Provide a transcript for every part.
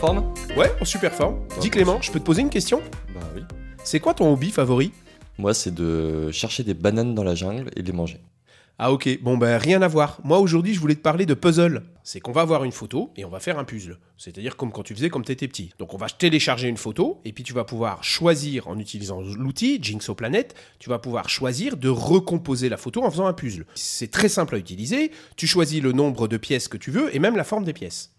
forme Ouais, en super forme. Dis Clément, je peux te poser une question? Bah oui. C'est quoi ton hobby favori? Moi, c'est de chercher des bananes dans la jungle et de les manger. Ah ok, bon ben rien à voir. Moi aujourd'hui je voulais te parler de puzzle. C'est qu'on va avoir une photo et on va faire un puzzle. C'est-à-dire comme quand tu faisais comme t'étais petit. Donc on va télécharger une photo et puis tu vas pouvoir choisir en utilisant l'outil Jigsaw Planet, tu vas pouvoir choisir de recomposer la photo en faisant un puzzle. C'est très simple à utiliser. Tu choisis le nombre de pièces que tu veux et même la forme des pièces.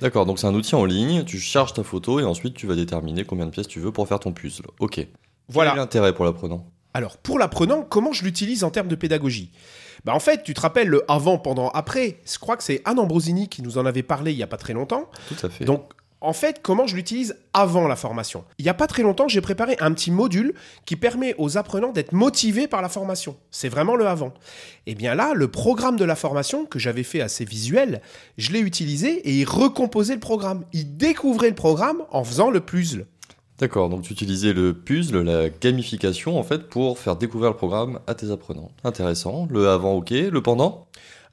D'accord, donc c'est un outil en ligne, tu charges ta photo et ensuite tu vas déterminer combien de pièces tu veux pour faire ton puzzle. Ok. Quel est Voilà. l'intérêt pour l'apprenant? Alors, pour l'apprenant, comment je l'utilise en termes de pédagogie? Bah en fait, tu te rappelles le avant, pendant, après? Je crois que c'est Anne Ambrosini qui nous en avait parlé il y a pas très longtemps. Tout à fait. Donc, en fait, comment je l'utilise avant la formation? Il y a pas très longtemps, j'ai préparé un petit module qui permet aux apprenants d'être motivés par la formation. C'est vraiment le avant. Et bien là, le programme de la formation que j'avais fait assez visuel, je l'ai utilisé et il recomposait le programme. Il découvrait le programme en faisant le puzzle. D'accord, donc tu utilisais le puzzle, la gamification en fait, pour faire découvrir le programme à tes apprenants. Intéressant. Le avant, ok. Le pendant?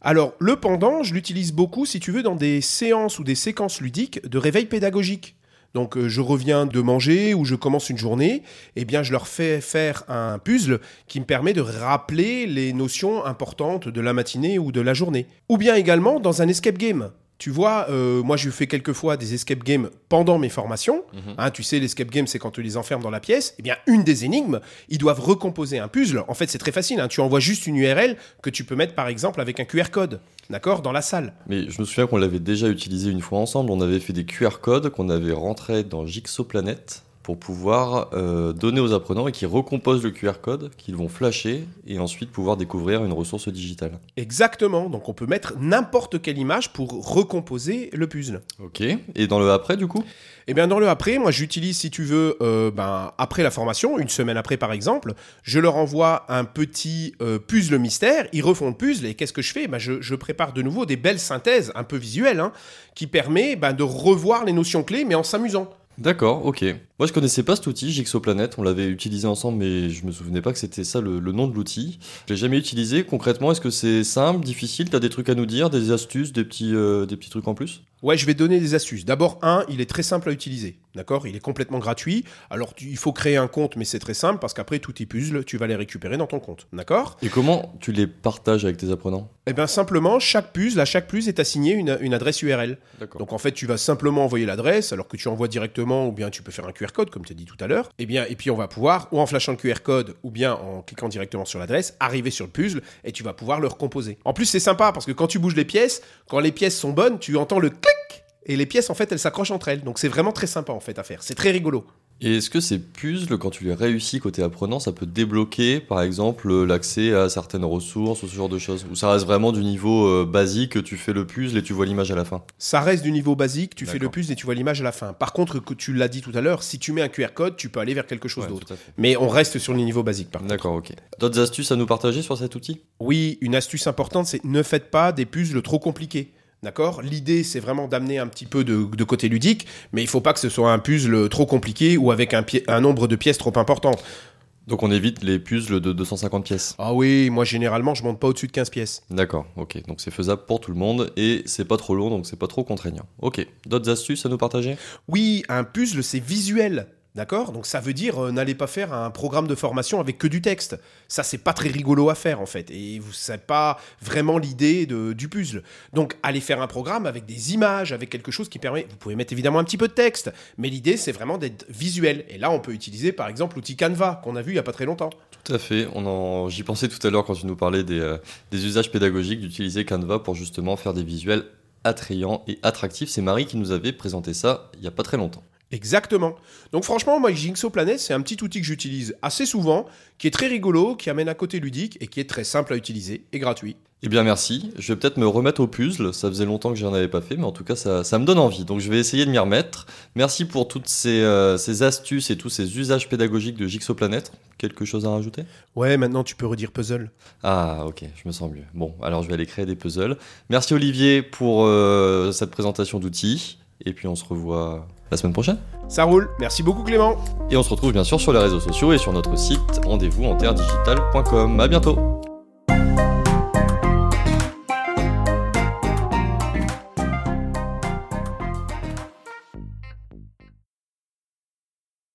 Alors, le pendant, je l'utilise beaucoup, si tu veux, dans des séances ou des séquences ludiques de réveil pédagogique. Donc, euh, je reviens de manger ou je commence une journée, eh bien, je leur fais faire un puzzle qui me permet de rappeler les notions importantes de la matinée ou de la journée. Ou bien également dans un escape game. Tu vois, euh, moi, je fais quelquefois des escape games pendant mes formations. Hein, tu sais, l'escape game, c'est quand tu les enfermes dans la pièce. Eh bien, une des énigmes, ils doivent recomposer un puzzle. En fait, c'est très facile. hein. Tu envoies juste une URL que tu peux mettre, par exemple, avec un QR code, d'accord, dans la salle. Mais je me souviens qu'on l'avait déjà utilisé une fois ensemble. On avait fait des QR codes qu'on avait rentrés dans Jigsaw Planet pour pouvoir euh, donner aux apprenants et qui recomposent le QR code, qu'ils vont flasher et ensuite pouvoir découvrir une ressource digitale. Exactement. Donc, on peut mettre n'importe quelle image pour recomposer le puzzle. Ok. Et dans le après, du coup? Eh bien, dans le après, moi, j'utilise, si tu veux, euh, ben, après la formation, une semaine après, par exemple, je leur envoie un petit euh, puzzle mystère. Ils refont le puzzle et qu'est-ce que je fais? Ben, je, je prépare de nouveau des belles synthèses, un peu visuelles, hein, qui permet ben, de revoir les notions clés, mais en s'amusant. D'accord, ok. Moi, je connaissais pas cet outil, Jigsaw Planet. On l'avait utilisé ensemble, mais je me souvenais pas que c'était ça le, le nom de l'outil. Je l'ai jamais utilisé. Concrètement, est-ce que c'est simple, difficile? T'as des trucs à nous dire, des astuces, des petits, euh, des petits trucs en plus? Ouais, je vais donner des astuces. D'abord, un, il est très simple à utiliser. D'accord? Il est complètement gratuit. Alors, tu- il faut créer un compte, mais c'est très simple parce qu'après, tous tes puzzles, tu vas les récupérer dans ton compte. D'accord? Et comment tu les partages avec tes apprenants? Eh bien, simplement, chaque puzzle, à chaque puzzle est assigné une, une adresse URL. D'accord. Donc, en fait, tu vas simplement envoyer l'adresse, alors que tu envoies directement, ou bien tu peux faire un QR code, comme tu as dit tout à l'heure. Et bien, et puis, on va pouvoir, ou en flashant le QR code, ou bien en cliquant directement sur l'adresse, arriver sur le puzzle, et tu vas pouvoir le recomposer. En plus, c'est sympa parce que quand tu bouges les pièces, quand les pièces sont bonnes, tu entends le clic et les pièces, en fait, elles s'accrochent entre elles. Donc, c'est vraiment très sympa, en fait, à faire. C'est très rigolo. Et est-ce que ces puzzles, quand tu les réussis côté apprenant, ça peut débloquer, par exemple, l'accès à certaines ressources ou ce genre de choses? Ou ça reste vraiment du niveau euh, basique, tu fais le puzzle et tu vois l'image à la fin? Ça reste du niveau basique, tu fais le puzzle et tu vois l'image à la fin. Par contre, que tu l'as dit tout à l'heure, si tu mets un QR code, tu peux aller vers quelque chose Ouais, d'autre. Mais on reste sur le niveau basique, par contre. D'accord, ok. D'autres astuces à nous partager sur cet outil? Oui, une astuce importante, c'est ne faites pas des puzzles trop compliqués. D'accord? L'idée, c'est vraiment d'amener un petit peu de, de côté ludique, mais il faut pas que ce soit un puzzle trop compliqué ou avec un, nombre de pièces trop importantes. Donc on évite les puzzles de 250 pièces. Ah oui, moi généralement, je monte pas au-dessus de 15 pièces. D'accord, ok. Donc c'est faisable pour tout le monde et c'est pas trop long, donc c'est pas trop contraignant. Ok. D'autres astuces à nous partager? Oui, un puzzle, c'est visuel. D'accord? Donc ça veut dire euh, n'allez pas faire un programme de formation avec que du texte. Ça, c'est pas très rigolo à faire en fait. Et vous savez pas vraiment l'idée du puzzle. Donc allez faire un programme avec des images, avec quelque chose qui permet. Vous pouvez mettre évidemment un petit peu de texte, mais l'idée c'est vraiment d'être visuel. Et là, on peut utiliser par exemple l'outil Canva qu'on a vu il y a pas très longtemps. Tout à fait. En... J'y pensais tout à l'heure quand tu nous parlais des, euh, des usages pédagogiques d'utiliser Canva pour justement faire des visuels attrayants et attractifs. C'est Marie qui nous avait présenté ça il y a pas très longtemps. Exactement. Donc franchement, moi, Jigsaw Planet, c'est un petit outil que j'utilise assez souvent, qui est très rigolo, qui amène un côté ludique et qui est très simple à utiliser et gratuit. Eh bien merci, je vais peut-être me remettre au puzzle, ça faisait longtemps que j'en avais pas fait, mais en tout cas ça, ça me donne envie, donc je vais essayer de m'y remettre. Merci pour toutes ces, euh, ces astuces et tous ces usages pédagogiques de Jigsaw Planet. Quelque chose à rajouter? Ouais, maintenant tu peux redire puzzle. Ah ok, je me sens mieux. Bon, alors je vais aller créer des puzzles. Merci Olivier pour euh, cette présentation d'outils, et puis on se revoit la semaine prochaine. Ça roule. Merci beaucoup Clément. Et on se retrouve bien sûr sur les réseaux sociaux et sur notre site rendez-vous en terre digitale.com. À bientôt